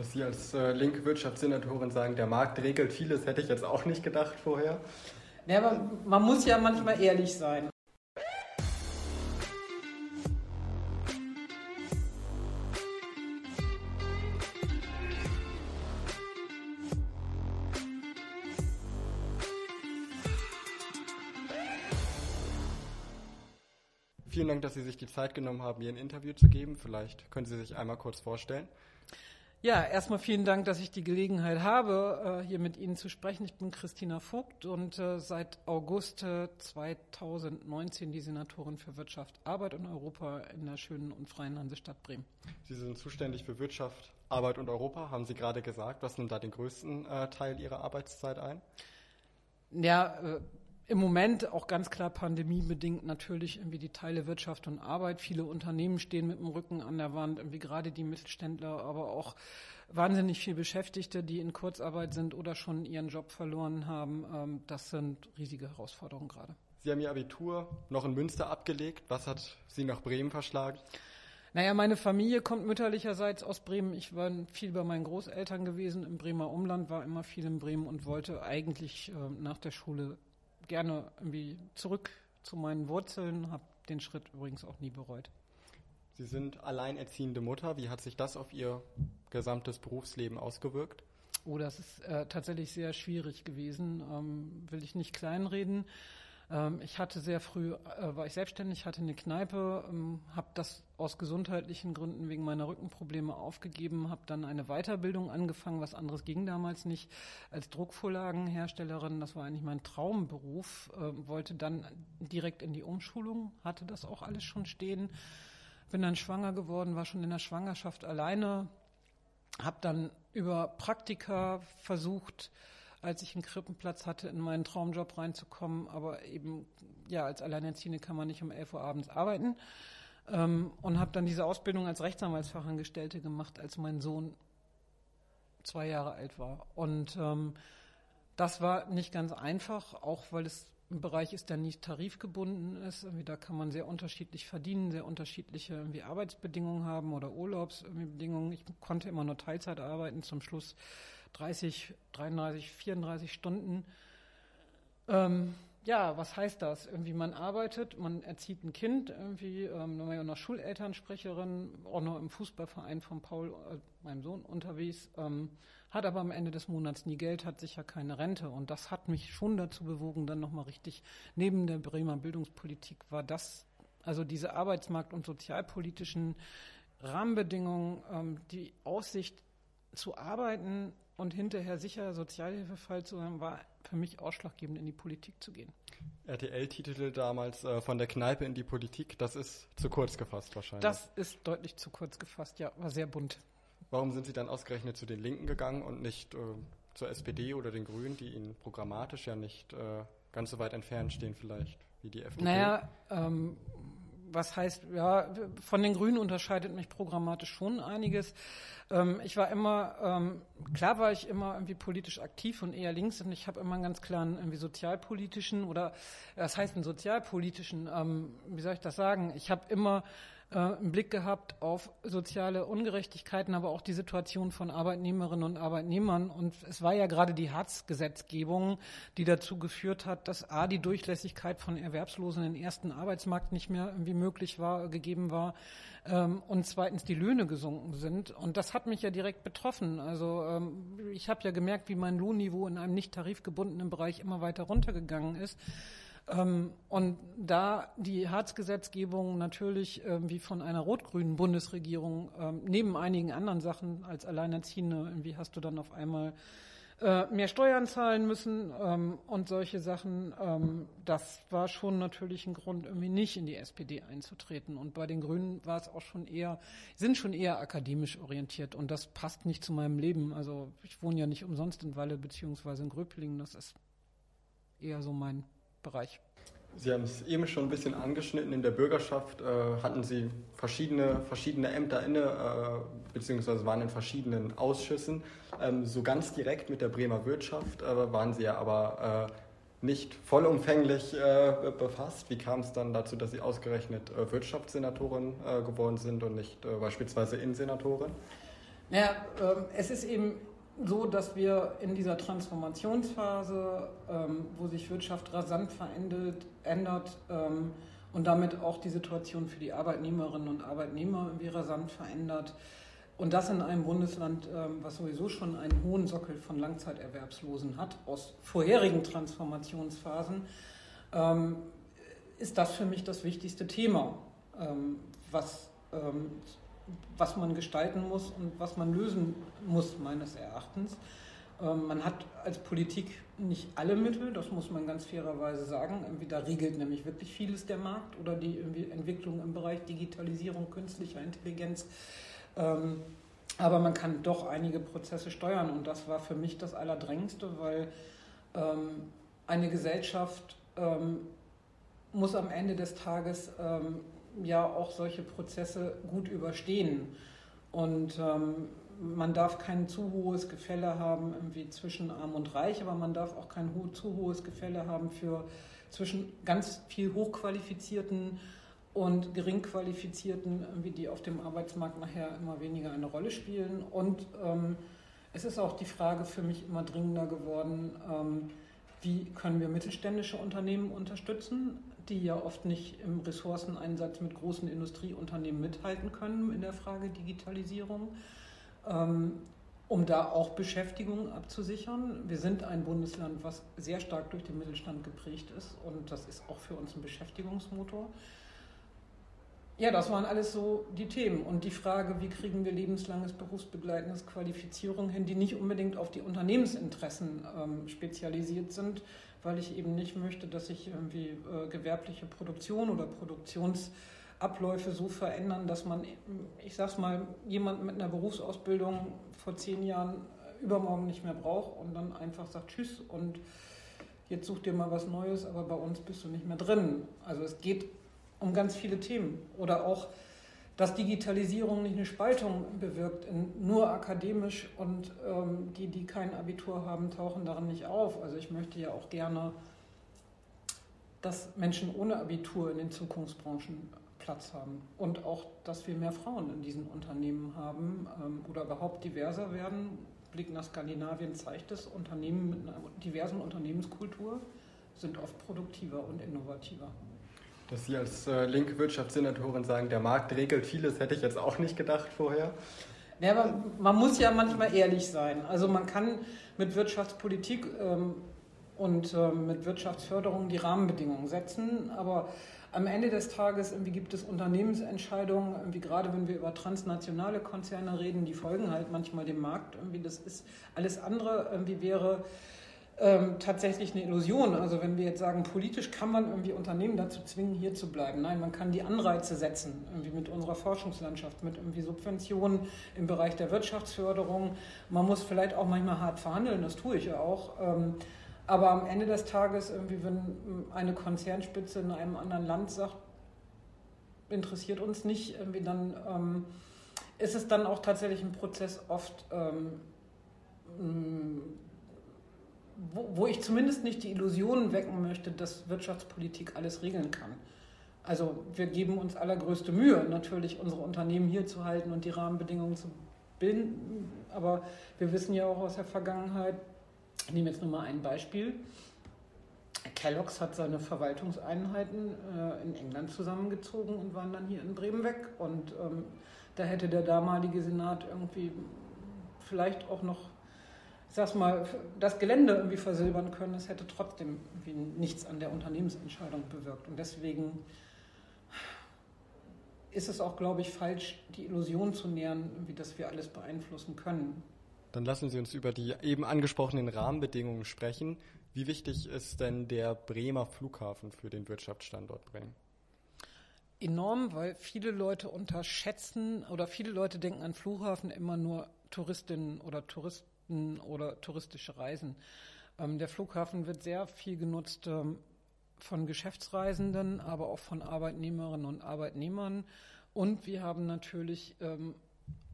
Dass Sie als äh, linke Wirtschaftssenatorin sagen, der Markt regelt vieles, hätte ich jetzt auch nicht gedacht vorher. Ja, aber man muss ja manchmal ehrlich sein. Vielen Dank, dass Sie sich die Zeit genommen haben, mir ein Interview zu geben. Vielleicht können Sie sich einmal kurz vorstellen. Ja, erstmal vielen Dank, dass ich die Gelegenheit habe, äh, hier mit Ihnen zu sprechen. Ich bin Christina Vogt und äh, seit August 2019 äh, die Senatorin für Wirtschaft, Arbeit und Europa in der schönen und freien Hansestadt Bremen. Sie sind zuständig für Wirtschaft, Arbeit und Europa, haben Sie gerade gesagt. Was nimmt da den größten Teil Ihrer Arbeitszeit ein? Ja, im Moment auch ganz klar pandemiebedingt natürlich irgendwie die Teile Wirtschaft und Arbeit. Viele Unternehmen stehen mit dem Rücken an der Wand, irgendwie gerade die Mittelständler, aber auch wahnsinnig viele Beschäftigte, die in Kurzarbeit sind oder schon ihren Job verloren haben. Ähm, das sind riesige Herausforderungen gerade. Sie haben Ihr Abitur noch in Münster abgelegt. Was hat Sie nach Bremen verschlagen? Naja, meine Familie kommt mütterlicherseits aus Bremen. Ich war viel bei meinen Großeltern gewesen im Bremer Umland, war immer viel in Bremen und wollte eigentlich äh, nach der Schule gerne irgendwie zurück zu meinen Wurzeln, habe den Schritt übrigens auch nie bereut. Sie sind alleinerziehende Mutter. Wie hat sich das auf Ihr gesamtes Berufsleben ausgewirkt? Oh, das ist äh, tatsächlich sehr schwierig gewesen. Ähm, will ich nicht kleinreden. Ähm, ich hatte sehr früh, äh, war ich selbstständig, hatte eine Kneipe, ähm, habe das aus gesundheitlichen Gründen wegen meiner Rückenprobleme aufgegeben, habe dann eine Weiterbildung angefangen, was anderes ging damals nicht, als Druckvorlagenherstellerin. Das war eigentlich mein Traumberuf, äh, wollte dann direkt in die Umschulung, hatte das auch alles schon stehen, bin dann schwanger geworden, war schon in der Schwangerschaft alleine, habe dann über Praktika versucht, als ich einen Krippenplatz hatte, in meinen Traumjob reinzukommen. Aber eben, ja, als Alleinerziehende kann man nicht um 11 Uhr abends arbeiten. Ähm, und habe dann diese Ausbildung als Rechtsanwaltsfachangestellte gemacht, als mein Sohn zwei Jahre alt war. Und ähm, das war nicht ganz einfach, auch weil es ein Bereich ist, der nicht tarifgebunden ist. Irgendwie da kann man sehr unterschiedlich verdienen, sehr unterschiedliche irgendwie Arbeitsbedingungen haben oder Urlaubsbedingungen. Ich konnte immer nur Teilzeit arbeiten. Zum Schluss 30, 33, 34 Stunden. Ähm, ja, was heißt das? Irgendwie man arbeitet, man erzieht ein Kind, irgendwie, ähm, dann war ja noch Schulelternsprecherin, auch noch im Fußballverein von Paul, äh, meinem Sohn, unterwegs, ähm, hat aber am Ende des Monats nie Geld, hat sicher keine Rente. Und das hat mich schon dazu bewogen, dann nochmal richtig, neben der Bremer Bildungspolitik war das, also diese Arbeitsmarkt- und sozialpolitischen Rahmenbedingungen, ähm, die Aussicht zu arbeiten und hinterher sicher Sozialhilfefall zu sein, war für mich ausschlaggebend, in die Politik zu gehen. RTL titelte damals äh, von der Kneipe in die Politik. Das ist zu kurz gefasst wahrscheinlich. Das ist deutlich zu kurz gefasst, ja, war sehr bunt. Warum sind Sie dann ausgerechnet zu den Linken gegangen und nicht äh, zur SPD oder den Grünen, die Ihnen programmatisch ja nicht äh, ganz so weit entfernt stehen vielleicht wie die FDP? Naja, ähm, was heißt, ja, von den Grünen unterscheidet mich programmatisch schon einiges. Ähm, ich war immer, ähm, klar war ich immer irgendwie politisch aktiv und eher links und ich habe immer einen ganz klaren irgendwie sozialpolitischen oder, was heißt einen sozialpolitischen, ähm, wie soll ich das sagen? Ich habe immer äh, einen Blick gehabt auf soziale Ungerechtigkeiten, aber auch die Situation von Arbeitnehmerinnen und Arbeitnehmern. Und es war ja gerade die Hartz-Gesetzgebung, die dazu geführt hat, dass A, die Durchlässigkeit von Erwerbslosen den ersten Arbeitsmarkt nicht mehr irgendwie möglich war, gegeben war, ähm, und zweitens die Löhne gesunken sind. Und das hat mich ja direkt betroffen. Also ähm, ich habe ja gemerkt, wie mein Lohnniveau in einem nicht tarifgebundenen Bereich immer weiter runtergegangen ist. Ähm, und da die Hartz-Gesetzgebung natürlich ähm, wie von einer rot-grünen Bundesregierung ähm, neben einigen anderen Sachen als Alleinerziehende, irgendwie hast du dann auf einmal äh, mehr Steuern zahlen müssen und solche Sachen. Das war schon natürlich ein Grund, irgendwie nicht in die SPD einzutreten. Und bei den Grünen war es auch schon eher, sind schon eher akademisch orientiert und das passt nicht zu meinem Leben. Also ich wohne ja nicht umsonst in Walle beziehungsweise in Gröpelingen. Das ist eher so mein Bereich. Sie haben es eben schon ein bisschen angeschnitten. In der Bürgerschaft äh, hatten Sie verschiedene, verschiedene Ämter inne, äh, beziehungsweise waren in verschiedenen Ausschüssen. Ähm, so ganz direkt mit der Bremer Wirtschaft äh, waren Sie ja aber äh, nicht vollumfänglich äh, befasst. Wie kam es dann dazu, dass Sie ausgerechnet äh, Wirtschaftssenatorin geworden sind und nicht beispielsweise Innensenatorin? Ja, ähm, es ist eben so, dass wir in dieser Transformationsphase, ähm, wo sich Wirtschaft rasant verändert, ändert ähm, und damit auch die Situation für die Arbeitnehmerinnen und Arbeitnehmer irgendwie rasant verändert, und das in einem Bundesland, ähm, was sowieso schon einen hohen Sockel von Langzeiterwerbslosen hat, aus vorherigen Transformationsphasen, ähm, ist das für mich das wichtigste Thema, ähm, was, was man gestalten muss und was man lösen muss, meines Erachtens. Man hat als Politik nicht alle Mittel, das muss man ganz fairerweise sagen. Da regelt nämlich wirklich vieles der Markt oder die Entwicklung im Bereich Digitalisierung, künstlicher Intelligenz ähm, aber man kann doch einige Prozesse steuern und das war für mich das Allerdrängendste, weil ähm, eine Gesellschaft ähm, muss am Ende des Tages ähm, ja auch solche Prozesse gut überstehen. Und ähm, man darf kein zu hohes Gefälle haben irgendwie zwischen Arm und Reich, aber man darf auch kein ho zu hohes Gefälle haben für zwischen ganz viel hochqualifizierten und Geringqualifizierten, die auf dem Arbeitsmarkt nachher immer weniger eine Rolle spielen. Und ähm, es ist auch die Frage für mich immer dringender geworden, ähm, wie können wir mittelständische Unternehmen unterstützen, die ja oft nicht im Ressourceneinsatz mit großen Industrieunternehmen mithalten können in der Frage Digitalisierung, ähm, um da auch Beschäftigung abzusichern. Wir sind ein Bundesland, was sehr stark durch den Mittelstand geprägt ist und das ist auch für uns ein Beschäftigungsmotor. Ja, das waren alles so die Themen. Und die Frage, wie kriegen wir lebenslanges berufsbegleitendes Qualifizierung hin, die nicht unbedingt auf die Unternehmensinteressen ähm, spezialisiert sind, weil ich eben nicht möchte, dass sich irgendwie äh, gewerbliche Produktion oder Produktionsabläufe so verändern, dass man, ich sag's mal, jemand mit einer Berufsausbildung vor zehn Jahren übermorgen nicht mehr braucht und dann einfach sagt Tschüss und jetzt such dir mal was Neues, aber bei uns bist du nicht mehr drin. Also es geht um ganz viele Themen. Oder auch, dass Digitalisierung nicht eine Spaltung bewirkt, nur akademisch und ähm, die, die kein Abitur haben, tauchen darin nicht auf. Also ich möchte ja auch gerne, dass Menschen ohne Abitur in den Zukunftsbranchen Platz haben und auch, dass wir mehr Frauen in diesen Unternehmen haben ähm, oder überhaupt diverser werden. Blick nach Skandinavien zeigt es, Unternehmen mit einer diversen Unternehmenskultur sind oft produktiver und innovativer. Dass Sie als äh, linke Wirtschaftssenatorin sagen, der Markt regelt vieles, hätte ich jetzt auch nicht gedacht vorher. Ja, aber man muss ja manchmal ehrlich sein. Also man kann mit Wirtschaftspolitik ähm, und ähm, mit Wirtschaftsförderung die Rahmenbedingungen setzen, aber am Ende des Tages irgendwie gibt es Unternehmensentscheidungen, irgendwie gerade wenn wir über transnationale Konzerne reden, die folgen halt manchmal dem Markt. Irgendwie das ist alles andere irgendwie wäre ähm, tatsächlich eine Illusion. Also wenn wir jetzt sagen, politisch kann man irgendwie Unternehmen dazu zwingen, hier zu bleiben. Nein, man kann die Anreize setzen, irgendwie mit unserer Forschungslandschaft, mit irgendwie Subventionen im Bereich der Wirtschaftsförderung. Man muss vielleicht auch manchmal hart verhandeln, das tue ich ja auch. Ähm, aber am Ende des Tages, irgendwie, wenn eine Konzernspitze in einem anderen Land sagt, interessiert uns nicht, irgendwie dann ähm, ist es dann auch tatsächlich ein Prozess oft ähm, wo, wo ich zumindest nicht die Illusionen wecken möchte, dass Wirtschaftspolitik alles regeln kann. Also wir geben uns allergrößte Mühe, natürlich unsere Unternehmen hier zu halten und die Rahmenbedingungen zu bilden. Aber wir wissen ja auch aus der Vergangenheit, ich nehme jetzt nur mal ein Beispiel. Kellogg's hat seine Verwaltungseinheiten äh, in England zusammengezogen und waren dann hier in Bremen weg. Und ähm, da hätte der damalige Senat irgendwie vielleicht auch noch ich sag's mal, das Gelände irgendwie versilbern können, es hätte trotzdem nichts an der Unternehmensentscheidung bewirkt. Und deswegen ist es auch, glaube ich, falsch, die Illusion zu nähern, wie dass wir alles beeinflussen können. Dann lassen Sie uns über die eben angesprochenen Rahmenbedingungen sprechen. Wie wichtig ist denn der Bremer Flughafen für den Wirtschaftsstandort Bremen? Enorm, weil viele Leute unterschätzen oder viele Leute denken an Flughafen immer nur Touristinnen oder Touristen Touristen oder touristische Reisen. Ähm, der Flughafen wird sehr viel genutzt ähm, von Geschäftsreisenden, aber auch von Arbeitnehmerinnen und Arbeitnehmern. Und wir haben natürlich ähm,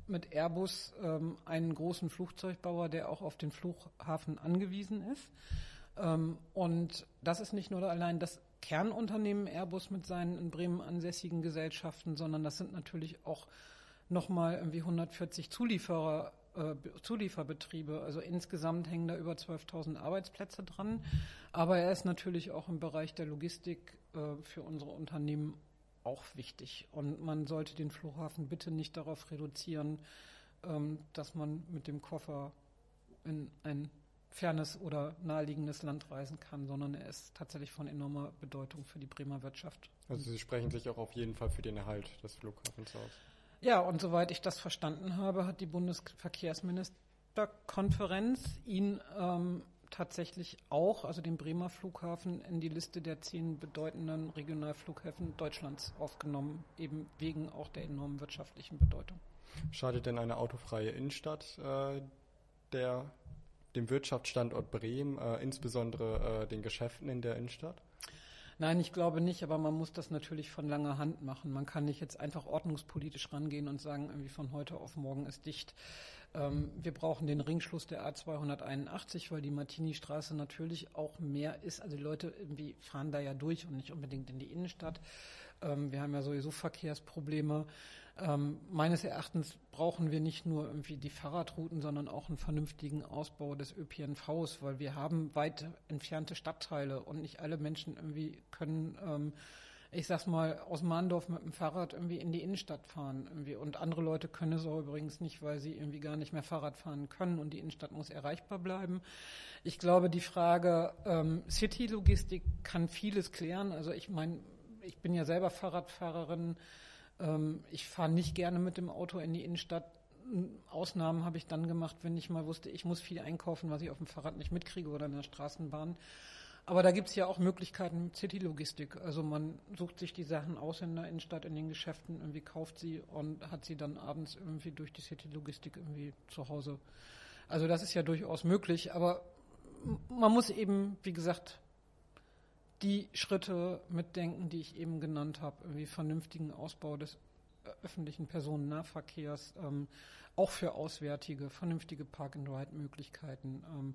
mit Airbus ähm, einen großen Flugzeugbauer, der auch auf den Flughafen angewiesen ist. Ähm, und das ist nicht nur allein das Kernunternehmen Airbus mit seinen in Bremen ansässigen Gesellschaften, sondern das sind natürlich auch nochmal irgendwie 140 Zulieferer Zulieferbetriebe. Also insgesamt hängen da über 12.000 Arbeitsplätze dran. Aber er ist natürlich auch im Bereich der Logistik äh, für unsere Unternehmen auch wichtig. Und man sollte den Flughafen bitte nicht darauf reduzieren, ähm, dass man mit dem Koffer in ein fernes oder naheliegendes Land reisen kann, sondern er ist tatsächlich von enormer Bedeutung für die Bremer Wirtschaft. Also Sie sprechen sich auch auf jeden Fall für den Erhalt des Flughafens aus. Ja, und soweit ich das verstanden habe, hat die Bundesverkehrsministerkonferenz ihn ähm, tatsächlich auch, also den Bremer Flughafen, in die Liste der zehn bedeutenden Regionalflughäfen Deutschlands aufgenommen, eben wegen auch der enormen wirtschaftlichen Bedeutung. Schadet denn eine autofreie Innenstadt äh, der, dem Wirtschaftsstandort Bremen, äh, insbesondere äh, den Geschäften in der Innenstadt? Nein, ich glaube nicht, aber man muss das natürlich von langer Hand machen. Man kann nicht jetzt einfach ordnungspolitisch rangehen und sagen, irgendwie von heute auf morgen ist dicht. Ähm, wir brauchen den Ringschluss der A281, weil die Martini-Straße natürlich auch mehr ist. Also die Leute irgendwie fahren da ja durch und nicht unbedingt in die Innenstadt. Ähm, wir haben ja sowieso Verkehrsprobleme. Ähm, meines Erachtens brauchen wir nicht nur irgendwie die Fahrradrouten, sondern auch einen vernünftigen Ausbau des ÖPNVs, weil wir haben weit entfernte Stadtteile und nicht alle Menschen irgendwie können, ähm, ich sag's mal, aus Mahndorf mit dem Fahrrad irgendwie in die Innenstadt fahren irgendwie. Und andere Leute können es auch übrigens nicht, weil sie irgendwie gar nicht mehr Fahrrad fahren können und die Innenstadt muss erreichbar bleiben. Ich glaube, die Frage ähm, City-Logistik kann vieles klären. Also ich meine, ich bin ja selber Fahrradfahrerin. Ähm, ich fahre nicht gerne mit dem Auto in die Innenstadt. Ausnahmen habe ich dann gemacht, wenn ich mal wusste, ich muss viel einkaufen, was ich auf dem Fahrrad nicht mitkriege oder in der Straßenbahn. Aber da gibt es ja auch Möglichkeiten mit City-Logistik. Also man sucht sich die Sachen aus in der Innenstadt, in den Geschäften, irgendwie kauft sie und hat sie dann abends irgendwie durch die City-Logistik irgendwie zu Hause. Also das ist ja durchaus möglich, aber man muss eben, wie gesagt, die Schritte mitdenken, die ich eben genannt habe, irgendwie vernünftigen Ausbau des öffentlichen Personennahverkehrs, ähm, auch für Auswärtige, vernünftige Park-and-Ride-Möglichkeiten. Ähm,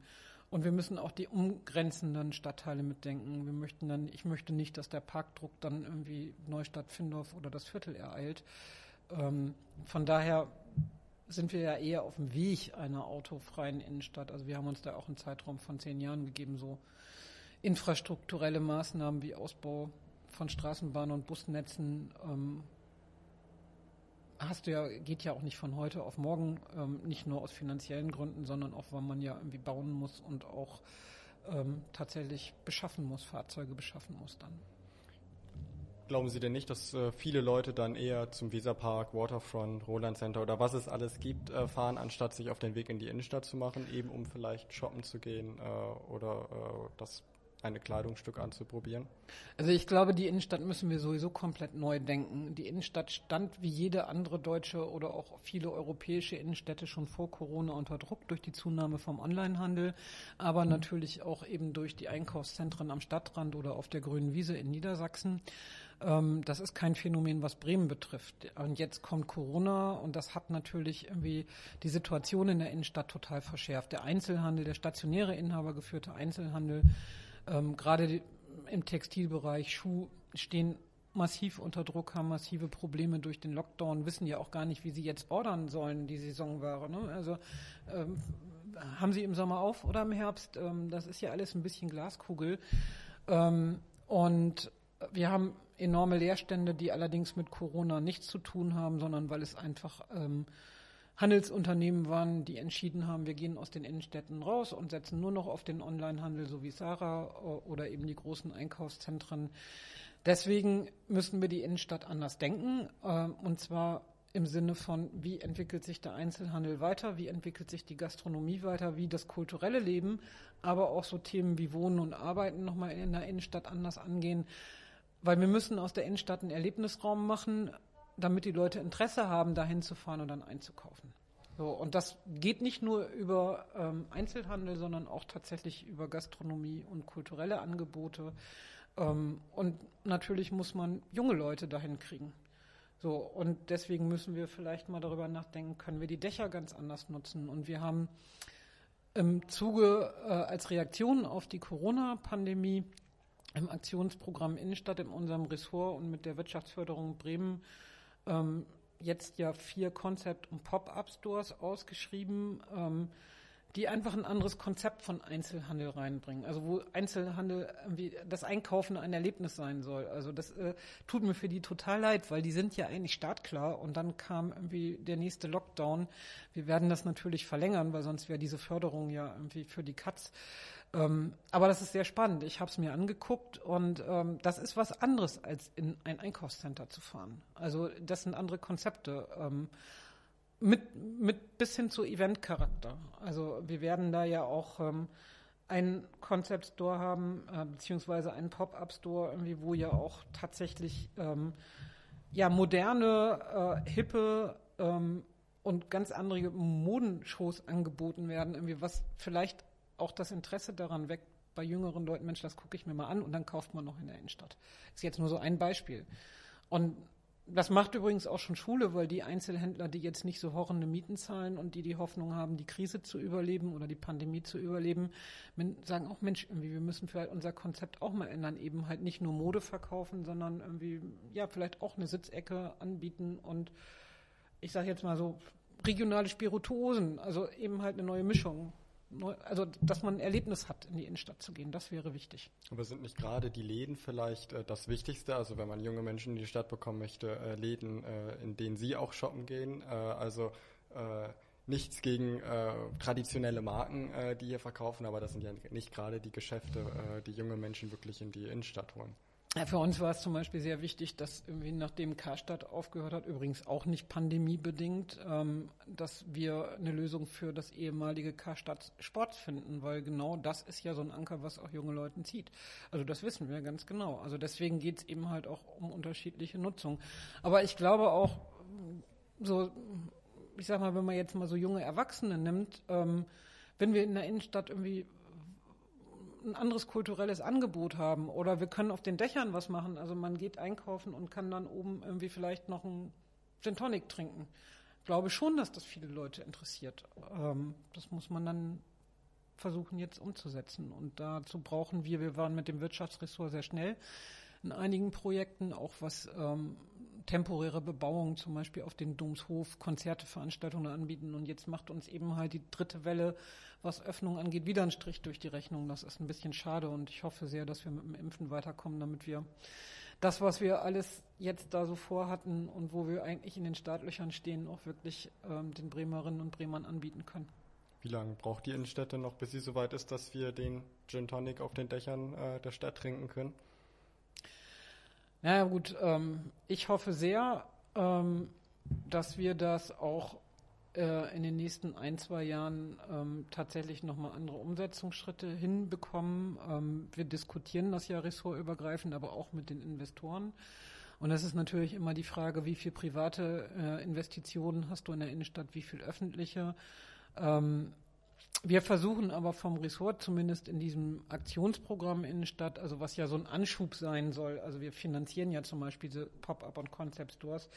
und wir müssen auch die umgrenzenden Stadtteile mitdenken. Wir möchten dann, ich möchte nicht, dass der Parkdruck dann irgendwie Neustadt, Findorf oder das Viertel ereilt. Ähm, von daher sind wir ja eher auf dem Weg einer autofreien Innenstadt. Also wir haben uns da auch einen Zeitraum von zehn Jahren gegeben, so infrastrukturelle Maßnahmen wie Ausbau von Straßenbahnen und Busnetzen ähm, hast du ja, geht ja auch nicht von heute auf morgen, ähm, nicht nur aus finanziellen Gründen, sondern auch, weil man ja irgendwie bauen muss und auch ähm, tatsächlich beschaffen muss, Fahrzeuge beschaffen muss dann. Glauben Sie denn nicht, dass äh, viele Leute dann eher zum Weserpark, Waterfront, Roland Center oder was es alles gibt, äh, fahren, anstatt sich auf den Weg in die Innenstadt zu machen, eben um vielleicht shoppen zu gehen äh, oder äh, das eine Kleidungsstück anzuprobieren? Also ich glaube, die Innenstadt müssen wir sowieso komplett neu denken. Die Innenstadt stand wie jede andere deutsche oder auch viele europäische Innenstädte schon vor Corona unter Druck durch die Zunahme vom Onlinehandel, aber mhm. natürlich auch eben durch die Einkaufszentren am Stadtrand oder auf der grünen Wiese in Niedersachsen. Ähm, das ist kein Phänomen, was Bremen betrifft. Und jetzt kommt Corona und das hat natürlich irgendwie die Situation in der Innenstadt total verschärft. Der Einzelhandel, der stationäre Inhaber geführte Einzelhandel ähm, Gerade im Textilbereich, Schuh stehen massiv unter Druck, haben massive Probleme durch den Lockdown, wissen ja auch gar nicht, wie sie jetzt ordern sollen, die Saisonware. Ne? Also ähm, haben sie im Sommer auf oder im Herbst? Ähm, das ist ja alles ein bisschen Glaskugel. Ähm, und wir haben enorme Leerstände, die allerdings mit Corona nichts zu tun haben, sondern weil es einfach ähm, Handelsunternehmen waren, die entschieden haben, wir gehen aus den Innenstädten raus und setzen nur noch auf den Onlinehandel, so wie Sarah äh, oder eben die großen Einkaufszentren. Deswegen müssen wir die Innenstadt anders denken, äh, und zwar im Sinne von, wie entwickelt sich der Einzelhandel weiter, wie entwickelt sich die Gastronomie weiter, wie das kulturelle Leben, aber auch so Themen wie Wohnen und Arbeiten nochmal in der Innenstadt anders angehen. Weil wir müssen aus der Innenstadt einen Erlebnisraum machen, damit die Leute Interesse haben, dahin zu fahren und dann einzukaufen. So, und das geht nicht nur über ähm, Einzelhandel, sondern auch tatsächlich über Gastronomie und kulturelle Angebote. Ähm, und natürlich muss man junge Leute dahin kriegen. So, und deswegen müssen wir vielleicht mal darüber nachdenken, können wir die Dächer ganz anders nutzen. Und wir haben im Zuge äh, als Reaktion auf die Corona-Pandemie im Aktionsprogramm Innenstadt in unserem Ressort und mit der Wirtschaftsförderung Bremen ähm, jetzt ja vier Concept- und Pop-up-Stores ausgeschrieben. Ähm, die einfach ein anderes Konzept von Einzelhandel reinbringen. Also wo Einzelhandel irgendwie das Einkaufen ein Erlebnis sein soll. Also das äh, tut mir für die total leid, weil die sind ja eigentlich startklar und dann kam irgendwie der nächste Lockdown. Wir werden das natürlich verlängern, weil sonst wäre diese Förderung ja irgendwie für die Katz. Ähm, aber das ist sehr spannend. Ich habe es mir angeguckt und ähm, das ist was anderes, als in ein Einkaufscenter zu fahren. Also das sind andere Konzepte. Ähm, mit, mit bis hin zu Event-Charakter. Also wir werden da ja auch ähm, einen Concept Store haben, äh, beziehungsweise einen Pop-Up Store, irgendwie, wo ja auch tatsächlich ähm, ja moderne, äh, hippe ähm, und ganz andere Modenshows angeboten werden, irgendwie, was vielleicht auch das Interesse daran weckt bei jüngeren Leuten, Mensch, das gucke ich mir mal an und dann kauft man noch in der Innenstadt. Ist jetzt nur so ein Beispiel. Und das macht übrigens auch schon Schule, weil die Einzelhändler, die jetzt nicht so horrende Mieten zahlen und die die Hoffnung haben, die Krise zu überleben oder die Pandemie zu überleben, sagen auch, Mensch, irgendwie, wir müssen vielleicht unser Konzept auch mal ändern, eben halt nicht nur Mode verkaufen, sondern irgendwie, ja, vielleicht auch eine Sitzecke anbieten und ich sage jetzt mal so, regionale Spirituosen, also eben halt eine neue Mischung also dass man ein Erlebnis hat, in die Innenstadt zu gehen, das wäre wichtig. Aber sind nicht gerade die Läden vielleicht äh, das Wichtigste? Also wenn man junge Menschen in die Stadt bekommen möchte, äh, Läden, äh, in denen sie auch shoppen gehen. Äh, also äh, nichts gegen äh, traditionelle Marken, die hier verkaufen, aber das sind ja nicht gerade die Geschäfte, die junge Menschen wirklich in die Innenstadt holen. Für uns war es zum Beispiel sehr wichtig, dass irgendwie nachdem Karstadt aufgehört hat, übrigens auch nicht pandemiebedingt, ähm, dass wir eine Lösung für das ehemalige Karstadt Sport finden, weil genau das ist ja so ein Anker, was auch junge Leute zieht. Also das wissen wir ganz genau. Also deswegen geht es eben halt auch um unterschiedliche Nutzung. Aber ich glaube auch, so, ich sag mal, wenn man jetzt mal so junge Erwachsene nimmt, ähm, wenn wir in der Innenstadt irgendwie ein anderes kulturelles Angebot haben oder wir können auf den Dächern was machen. Also man geht einkaufen und kann dann oben irgendwie vielleicht noch einen Gin Tonic trinken. Ich glaube schon, dass das viele Leute interessiert. Ähm, das muss man dann versuchen jetzt umzusetzen. Und dazu brauchen wir, wir waren mit dem Wirtschaftsressort sehr schnell in einigen Projekten, auch was ähm, temporäre Bebauung zum Beispiel auf den Domshof, Konzerte, Veranstaltungen anbieten. Und jetzt macht uns eben halt die dritte Welle was Öffnung angeht, wieder ein Strich durch die Rechnung. Das ist ein bisschen schade und ich hoffe sehr, dass wir mit dem Impfen weiterkommen, damit wir das, was wir alles jetzt da so vorhatten und wo wir eigentlich in den Startlöchern stehen, auch wirklich ähm, den Bremerinnen und Bremern anbieten können. Wie lange braucht die Innenstädte noch, bis sie soweit ist, dass wir den Gin Tonic auf den Dächern äh, der Stadt trinken können? Naja gut, ähm, ich hoffe sehr, ähm, dass wir das auch äh, in den nächsten ein, zwei Jahren ähm, tatsächlich nochmal andere Umsetzungsschritte hinbekommen. Ähm, wir diskutieren das ja ressortübergreifend, aber auch mit den Investoren. Und das ist natürlich immer die Frage, wie viel private äh, Investitionen hast du in der Innenstadt, wie viel öffentliche. Ähm, wir versuchen aber vom Ressort zumindest in diesem Aktionsprogramm Innenstadt, also was ja so ein Anschub sein soll, also wir finanzieren ja zum Beispiel diese Pop-up und Concept Stores,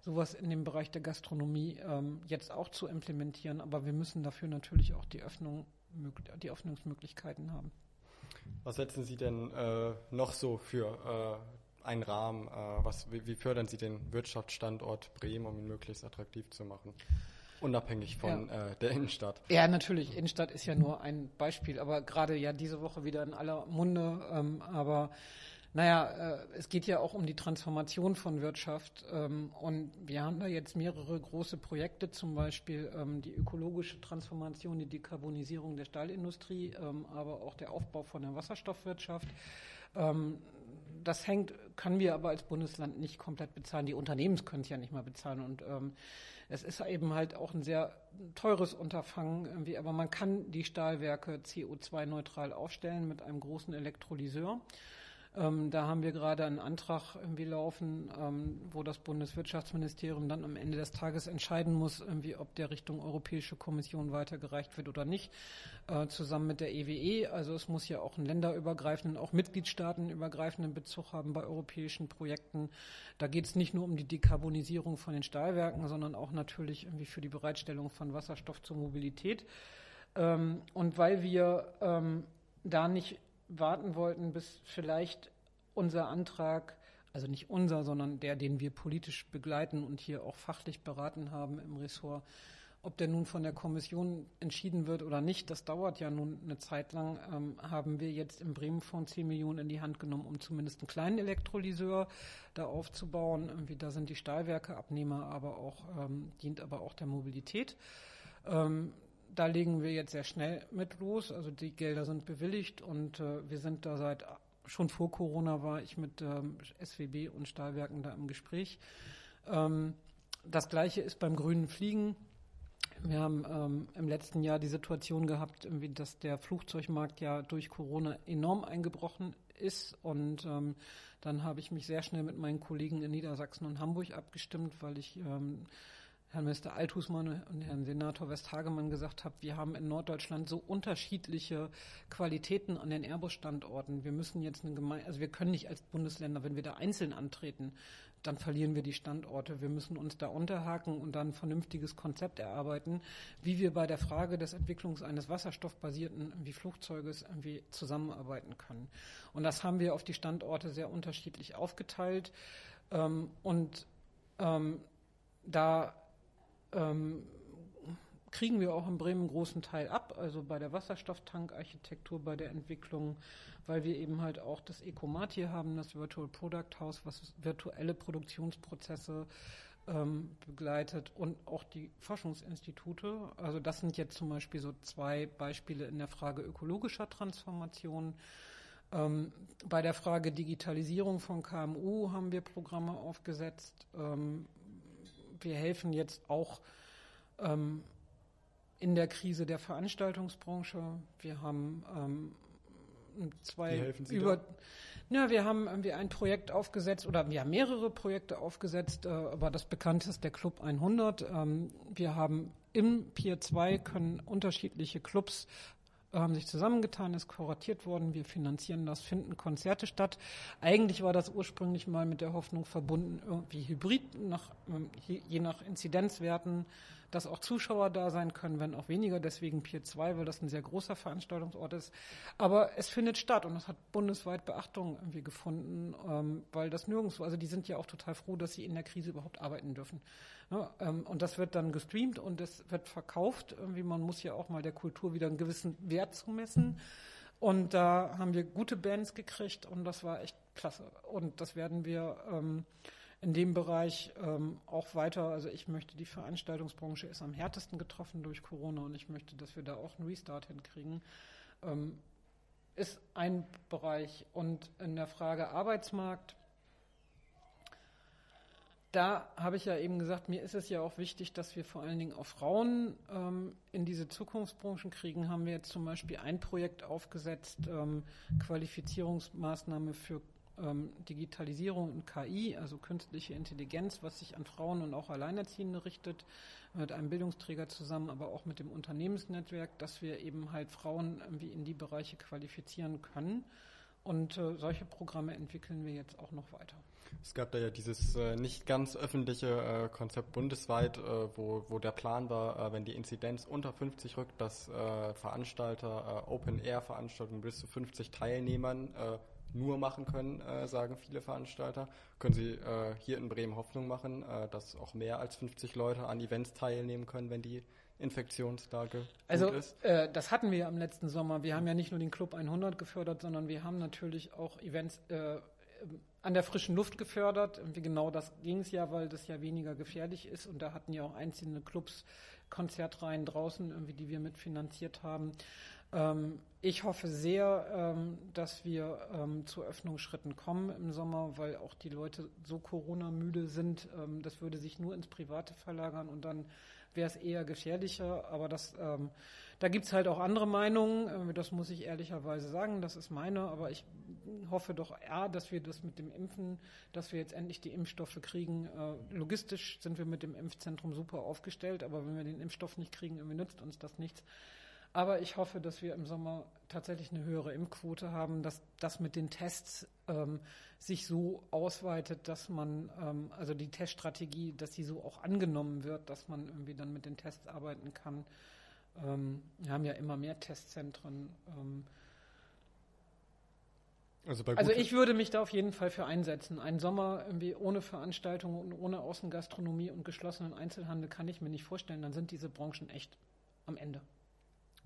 sowas in dem Bereich der Gastronomie ähm, jetzt auch zu implementieren. Aber wir müssen dafür natürlich auch die Öffnung, die Öffnungsmöglichkeiten haben. Was setzen Sie denn äh, noch so für äh, einen Rahmen? Äh, was, wie, wie, fördern Sie den Wirtschaftsstandort Bremen, um ihn möglichst attraktiv zu machen? Unabhängig von ja. Äh, der Innenstadt. Ja, natürlich. Innenstadt ist ja nur ein Beispiel, aber gerade ja diese Woche wieder in aller Munde. Ähm, aber naja, äh, es geht ja auch um die Transformation von Wirtschaft ähm, und wir haben da jetzt mehrere große Projekte, zum Beispiel ähm, die ökologische Transformation, die Dekarbonisierung der Stahlindustrie, ähm, aber auch der Aufbau von der Wasserstoffwirtschaft. Ähm, das hängt, können wir aber als Bundesland nicht komplett bezahlen. Die Unternehmen können es ja nicht mal bezahlen und ähm, es ist eben halt auch ein sehr teures Unterfangen, irgendwie, aber man kann die Stahlwerke CO2-neutral aufstellen mit einem großen Elektrolyseur. Ähm, da haben wir gerade einen Antrag irgendwie laufen, ähm, wo das Bundeswirtschaftsministerium dann am Ende des Tages entscheiden muss, irgendwie, ob der Richtung Europäische Kommission weitergereicht wird oder nicht, äh, zusammen mit der EWE. E. Also es muss ja auch einen länderübergreifenden, auch mitgliedstaatenübergreifenden Bezug haben bei europäischen Projekten. Da geht es nicht nur um die Dekarbonisierung von den Stahlwerken, sondern auch natürlich irgendwie für die Bereitstellung von Wasserstoff zur Mobilität. Ähm, und weil wir ähm, da nicht warten wollten, bis vielleicht unser Antrag also nicht unser, sondern der, den wir politisch begleiten und hier auch fachlich beraten haben im Ressort. Ob der nun von der Kommission entschieden wird oder nicht, das dauert ja nun eine Zeit lang, ähm, haben wir jetzt im Bremenfonds 10 Millionen in die Hand genommen, um zumindest einen kleinen Elektrolyseur da aufzubauen. Irgendwie da sind die Stahlwerke Abnehmer, aber auch, ähm, dient aber auch der Mobilität. Ähm, da legen wir jetzt sehr schnell mit los. Also die Gelder sind bewilligt und äh, wir sind da seit schon vor Corona war ich mit ähm, SWB und Stahlwerken da im Gespräch. Ähm, das gleiche ist beim grünen Fliegen. Wir haben ähm, im letzten Jahr die Situation gehabt, dass der Flugzeugmarkt ja durch Corona enorm eingebrochen ist. Und ähm, dann habe ich mich sehr schnell mit meinen Kollegen in Niedersachsen und Hamburg abgestimmt, weil ich ähm, Herrn Minister Althusmann und Herrn Senator Westhagemann gesagt habe, wir haben in Norddeutschland so unterschiedliche Qualitäten an den Airbus-Standorten. Wir müssen jetzt eine Gemeinde, also wir können nicht als Bundesländer, wenn wir da einzeln antreten, dann verlieren wir die Standorte. Wir müssen uns da unterhaken und dann ein vernünftiges Konzept erarbeiten, wie wir bei der Frage des Entwicklungs eines wasserstoffbasierten wie Flugzeuges irgendwie zusammenarbeiten können. Und das haben wir auf die Standorte sehr unterschiedlich aufgeteilt. Ähm, und ähm, da ähm, kriegen wir auch in Bremen einen großen Teil ab, also bei der Wasserstofftankarchitektur, bei der Entwicklung, weil wir eben halt auch das Ecomat hier haben, das Virtual Product House, was virtuelle Produktionsprozesse ähm, begleitet und auch die Forschungsinstitute. Also das sind jetzt zum Beispiel so zwei Beispiele in der Frage ökologischer Transformation. Ähm, bei der Frage Digitalisierung von KMU haben wir Programme aufgesetzt. Ähm, wir helfen jetzt auch ähm, in der Krise der Veranstaltungsbranche. Wir haben ähm, zwei Wie helfen Sie über. da? Ja, wir haben irgendwie ein Projekt aufgesetzt oder wir haben mehrere Projekte aufgesetzt, äh, aber das bekannteste ist der Club 100. Ähm, wir haben im Pier 2 können unterschiedliche Clubs haben sich zusammengetan, ist kuratiert worden, wir finanzieren das, finden Konzerte statt. Eigentlich war das ursprünglich mal mit der Hoffnung verbunden, irgendwie hybrid, nach, ähm, je nach Inzidenzwerten dass auch Zuschauer da sein können, wenn auch weniger. Deswegen Pier 2, weil das ein sehr großer Veranstaltungsort ist. Aber es findet statt und es hat bundesweit Beachtung irgendwie gefunden, ähm, weil das nirgendwo, also die sind ja auch total froh, dass sie in der Krise überhaupt arbeiten dürfen. Ja, ähm, und das wird dann gestreamt und es wird verkauft. Irgendwie, man muss ja auch mal der Kultur wieder einen gewissen Wert zumessen. Und da haben wir gute Bands gekriegt und das war echt klasse. Und das werden wir ähm, in dem Bereich ähm, auch weiter, also ich möchte, die Veranstaltungsbranche ist am härtesten getroffen durch Corona und ich möchte, dass wir da auch einen Restart hinkriegen. Ähm, ist ein Bereich. Und in der Frage Arbeitsmarkt, da habe ich ja eben gesagt, mir ist es ja auch wichtig, dass wir vor allen Dingen auch Frauen ähm, in diese Zukunftsbranchen kriegen. Haben wir jetzt zum Beispiel ein Projekt aufgesetzt, ähm, Qualifizierungsmaßnahme für ähm, Digitalisierung und KI, also künstliche Intelligenz, was sich an Frauen und auch Alleinerziehende richtet, mit einem Bildungsträger zusammen, aber auch mit dem Unternehmensnetzwerk, dass wir eben halt Frauen irgendwie in die Bereiche qualifizieren können. Und äh, solche Programme entwickeln wir jetzt auch noch weiter. Es gab da ja dieses äh, nicht ganz öffentliche äh, Konzept bundesweit, äh, wo, wo der Plan war, äh, wenn die Inzidenz unter 50 rückt, dass äh, Veranstalter Open-Air-Veranstaltungen bis zu 50 Teilnehmern nur machen können, äh, sagen viele Veranstalter. Können Sie äh, hier in Bremen Hoffnung machen, äh, dass auch mehr als 50 Leute an Events teilnehmen können, wenn die Infektionslage also, gut ist? Also das hatten wir am letzten Sommer. Wir haben ja nicht nur den Club 100 gefördert, sondern wir haben natürlich auch Events äh, an der frischen Luft gefördert. Wie genau das ging es ja, weil das ja weniger gefährlich ist. Und da hatten ja auch einzelne Clubs Konzertreihen draußen, irgendwie, die wir mitfinanziert haben. Ähm, ich hoffe sehr, ähm, dass wir ähm, zu Öffnungsschritten kommen im Sommer, weil auch die Leute so Corona-müde sind. Ähm, das würde sich nur ins Private verlagern und dann wäre es eher gefährlicher. Aber das, ähm, da gibt es halt auch andere Meinungen. Äh, das muss ich ehrlicherweise sagen. Das ist meine. Aber ich hoffe doch eher, dass wir das mit dem Impfen, dass wir jetzt endlich die Impfstoffe kriegen. Äh, logistisch sind wir mit dem Impfzentrum super aufgestellt, aber wenn wir den Impfstoff nicht kriegen, irgendwie nützt uns das nichts. Aber ich hoffe, dass wir im Sommer tatsächlich eine höhere Impfquote haben, dass das mit den Tests ähm, sich so ausweitet, dass man, ähm, also die Teststrategie, dass sie so auch angenommen wird, dass man irgendwie dann mit den Tests arbeiten kann. Ähm, wir haben ja immer mehr Testzentren. Ähm, Also, also, ich würde mich da auf jeden Fall für einsetzen. Ein Sommer irgendwie ohne Veranstaltungen und ohne Außengastronomie und geschlossenen Einzelhandel kann ich mir nicht vorstellen. Dann sind diese Branchen echt am Ende.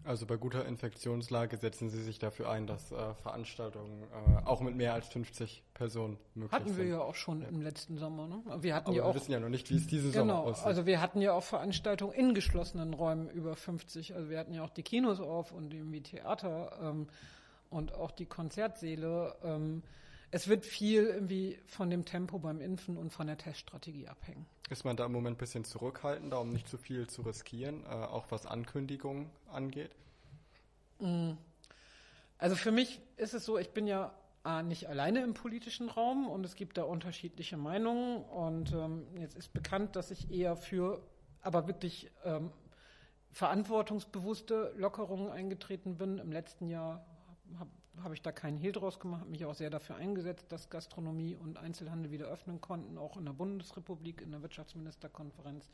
Also bei guter Infektionslage setzen Sie sich dafür ein, dass äh, Veranstaltungen äh, auch mit mehr als 50 Personen möglich hatten sind. Hatten wir ja auch schon ja. im letzten Sommer. Ne? Wir hatten Aber ja wir wissen ja noch nicht, wie es diese genau, Sommer aussieht. Also wir hatten ja auch Veranstaltungen in geschlossenen Räumen über 50. Also wir hatten ja auch die Kinos auf und irgendwie Theater ähm, und auch die Konzertsäle. Ähm, es wird viel irgendwie von dem Tempo beim Impfen und von der Teststrategie abhängen. Ist man da im Moment ein bisschen zurückhaltender, um nicht zu viel zu riskieren, äh, auch was Ankündigungen angeht? Mm. Also für mich ist es so, ich bin ja nicht alleine im politischen Raum und es gibt da unterschiedliche Meinungen und ähm, jetzt ist bekannt, dass ich eher für aber wirklich ähm, verantwortungsbewusste Lockerungen eingetreten bin. Im letzten Jahr habe habe ich da keinen Hehl draus gemacht, habe mich auch sehr dafür eingesetzt, dass Gastronomie und Einzelhandel wieder öffnen konnten, auch in der Bundesrepublik, in der Wirtschaftsministerkonferenz,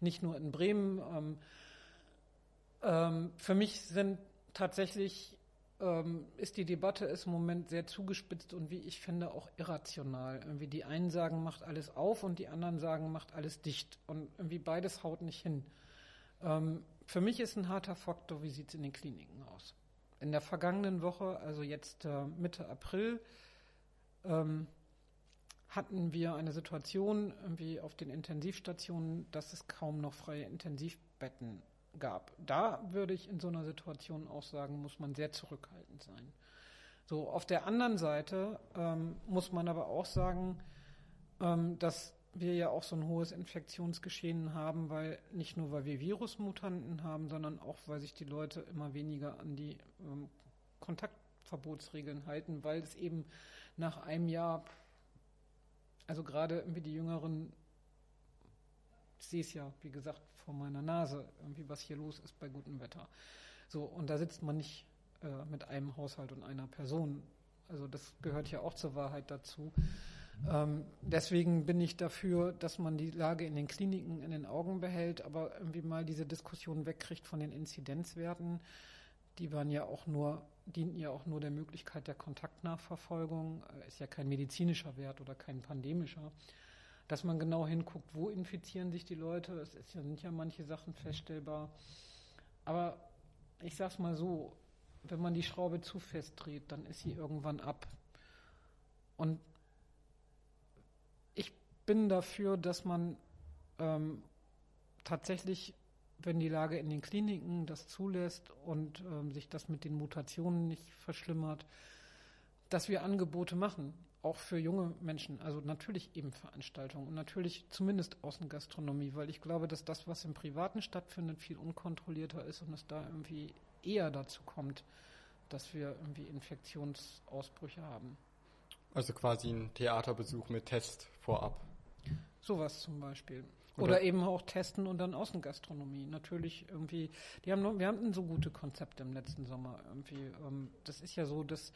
nicht nur in Bremen. Ähm, ähm, für mich sind tatsächlich ähm, ist die Debatte ist im Moment sehr zugespitzt und wie ich finde auch irrational. Irgendwie die einen sagen, macht alles auf und die anderen sagen, macht alles dicht. Und irgendwie beides haut nicht hin. Ähm, für mich ist ein harter Faktor, wie sieht es in den Kliniken aus? In der vergangenen Woche, also jetzt äh, Mitte April, ähm, hatten wir eine Situation irgendwie auf den Intensivstationen, dass es kaum noch freie Intensivbetten gab. Da würde ich in so einer Situation auch sagen, muss man sehr zurückhaltend sein. So, auf der anderen Seite ähm, muss man aber auch sagen, ähm, dass wir ja auch so ein hohes Infektionsgeschehen haben, weil nicht nur weil wir Virusmutanten haben, sondern auch weil sich die Leute immer weniger an die ähm, Kontaktverbotsregeln halten, weil es eben nach einem Jahr, also gerade irgendwie die Jüngeren, ich sehe es ja, wie gesagt, vor meiner Nase, irgendwie was hier los ist bei gutem Wetter. So, und da sitzt man nicht äh, mit einem Haushalt und einer Person. Also das gehört ja auch zur Wahrheit dazu. Ähm, deswegen bin ich dafür, dass man die Lage in den Kliniken in den Augen behält, aber irgendwie mal diese Diskussion wegkriegt von den Inzidenzwerten. Die waren ja auch nur, dienten ja auch nur der Möglichkeit der Kontaktnachverfolgung. Äh, ist ja kein medizinischer Wert oder kein pandemischer. Dass man genau hinguckt, wo infizieren sich die Leute. Es ja, sind ja manche Sachen feststellbar. Aber ich sag's mal so, wenn man die Schraube zu fest dreht, dann ist sie irgendwann ab. Und bin dafür, dass man ähm, tatsächlich, wenn die Lage in den Kliniken das zulässt und ähm, sich das mit den Mutationen nicht verschlimmert, dass wir Angebote machen, auch für junge Menschen. Also natürlich eben Veranstaltungen und natürlich zumindest Außengastronomie, weil ich glaube, dass das, was im Privaten stattfindet, viel unkontrollierter ist und es da irgendwie eher dazu kommt, dass wir irgendwie Infektionsausbrüche haben. Also quasi ein Theaterbesuch mit Test vorab. Sowas zum Beispiel. Oder, Oder, eben auch testen und dann Außengastronomie. Natürlich irgendwie, die haben noch, wir hatten so gute Konzepte im letzten Sommer irgendwie. Ähm, das ist ja so, dass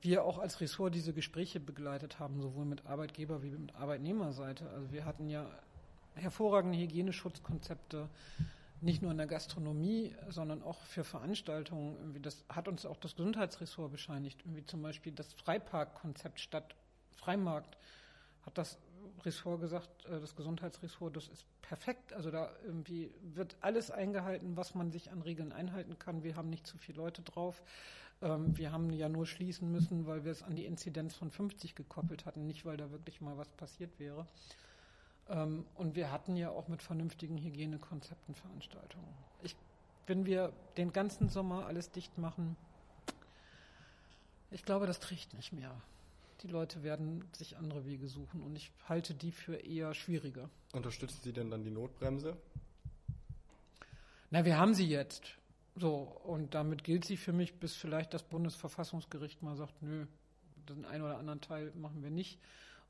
wir auch als Ressort diese Gespräche begleitet haben, sowohl mit Arbeitgeber wie mit Arbeitnehmerseite. Also wir hatten ja hervorragende Hygieneschutzkonzepte, nicht nur in der Gastronomie, sondern auch für Veranstaltungen. Irgendwie das hat uns auch das Gesundheitsressort bescheinigt. Irgendwie zum Beispiel das Freiparkkonzept statt Freimarkt hat das Ressort gesagt, äh, das Gesundheitsressort, das ist perfekt. Also da irgendwie wird alles eingehalten, was man sich an Regeln einhalten kann. Wir haben nicht zu viele Leute drauf. Ähm, wir haben ja nur schließen müssen, weil wir es an die Inzidenz von 50 gekoppelt hatten, nicht weil da wirklich mal was passiert wäre. Ähm, und wir hatten ja auch mit vernünftigen Hygienekonzepten Veranstaltungen. Ich, wenn wir den ganzen Sommer alles dicht machen, ich glaube, das trägt nicht mehr. Die Leute werden sich andere Wege suchen und ich halte die für eher schwieriger. Unterstützen Sie denn dann die Notbremse? Na, wir haben sie jetzt. So, und damit gilt sie für mich, bis vielleicht das Bundesverfassungsgericht mal sagt, nö, den einen oder anderen Teil machen wir nicht.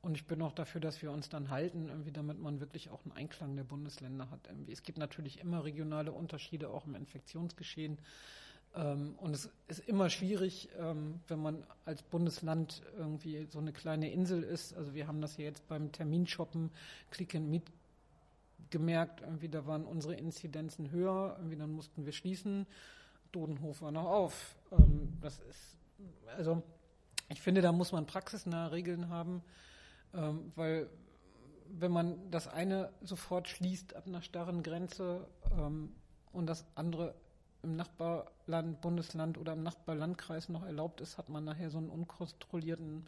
Und ich bin auch dafür, dass wir uns dann halten, irgendwie, damit man wirklich auch einen Einklang der Bundesländer hat. Irgendwie. Es gibt natürlich immer regionale Unterschiede, auch im Infektionsgeschehen. Ähm, und es ist immer schwierig, ähm, wenn man als Bundesland irgendwie so eine kleine Insel ist. Also wir haben das ja jetzt beim Terminshoppen Click and Meet gemerkt, irgendwie da waren unsere Inzidenzen höher, irgendwie dann mussten wir schließen. Dodenhof war noch auf. Ähm, das ist, also Ich finde, da muss man praxisnahe Regeln haben, weil wenn man das eine sofort schließt ab einer starren Grenze und das andere im Nachbarland, Bundesland oder im Nachbarlandkreis noch erlaubt ist, hat man nachher so einen unkontrollierten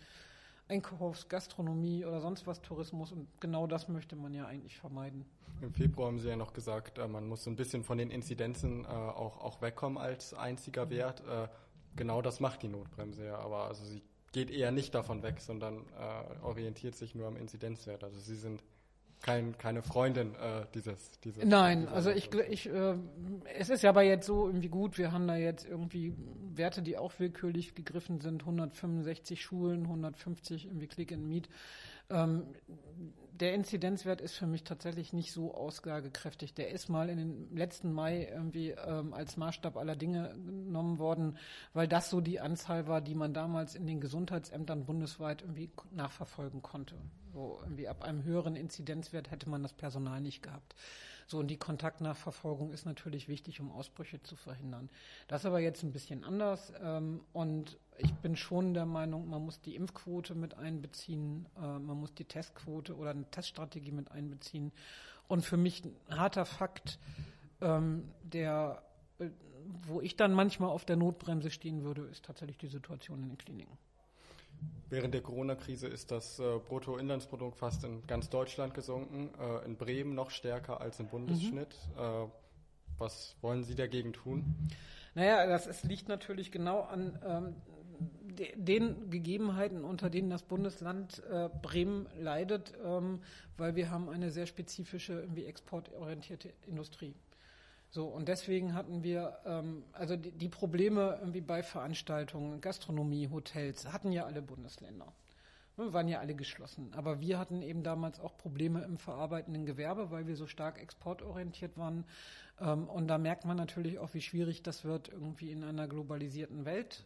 Einkaufs-, Gastronomie oder sonst was Tourismus und genau das möchte man ja eigentlich vermeiden. Im Februar haben Sie ja noch gesagt, äh, man muss so ein bisschen von den Inzidenzen äh, auch, auch wegkommen als einziger. Wert. Äh, genau das macht die Notbremse ja, aber also sie geht eher nicht davon weg, sondern orientiert sich nur am Inzidenzwert. Also Sie sind kein, keine Freundin äh, dieses, dieses. Nein, also ich, ich äh, es ist ja aber jetzt so irgendwie gut, wir haben da jetzt irgendwie Werte, die auch willkürlich gegriffen sind, 165 Schulen, 150 irgendwie Click and Meet. Ähm, der Inzidenzwert ist für mich tatsächlich nicht so aussagekräftig. Der ist mal in den letzten Mai irgendwie ähm, als Maßstab aller Dinge genommen worden, weil das so die Anzahl war, die man damals in den Gesundheitsämtern bundesweit irgendwie nachverfolgen konnte. So irgendwie ab einem höheren Inzidenzwert hätte man das Personal nicht gehabt. So, und die Kontaktnachverfolgung ist natürlich wichtig, um Ausbrüche zu verhindern. Das ist aber jetzt ein bisschen anders. Ähm, und ich bin schon der Meinung, man muss die Impfquote mit einbeziehen, äh, man muss die Testquote oder eine Teststrategie mit einbeziehen. Und für mich ein harter Fakt, ähm, der, äh, wo ich dann manchmal auf der Notbremse stehen würde, ist tatsächlich die Situation in den Kliniken. Während der Corona-Krise ist das äh, Bruttoinlandsprodukt fast in ganz Deutschland gesunken, äh, in Bremen noch stärker als im Bundesschnitt. Mhm. Äh, was wollen Sie dagegen tun? Naja, das ist, liegt natürlich genau an ähm, den Gegebenheiten, unter denen das Bundesland äh, Bremen leidet, ähm, weil wir haben eine sehr spezifische, irgendwie exportorientierte Industrie. So, und deswegen hatten wir, ähm, also die, die, Probleme irgendwie bei Veranstaltungen, Gastronomie, Hotels, hatten ja alle Bundesländer. Wir ne, waren ja alle geschlossen. Aber wir hatten eben damals auch Probleme im verarbeitenden Gewerbe, weil wir so stark exportorientiert waren. Ähm, und da merkt man natürlich auch, wie schwierig das wird irgendwie in einer globalisierten Welt.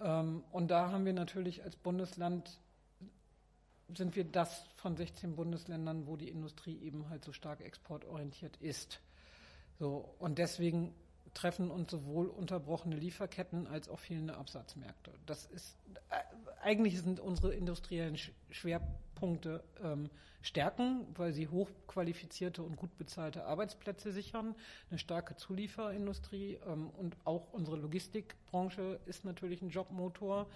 Ähm, und da haben wir natürlich als Bundesland sind wir das von 16 Bundesländern, wo die Industrie eben halt so stark exportorientiert ist. So, und deswegen treffen uns sowohl unterbrochene Lieferketten als auch fehlende Absatzmärkte. Das ist äh, eigentlich sind unsere industriellen Schwerpunkte ähm, Stärken, weil sie hochqualifizierte und gut bezahlte Arbeitsplätze sichern, eine starke Zulieferindustrie ähm, und auch unsere Logistikbranche ist natürlich ein Jobmotor.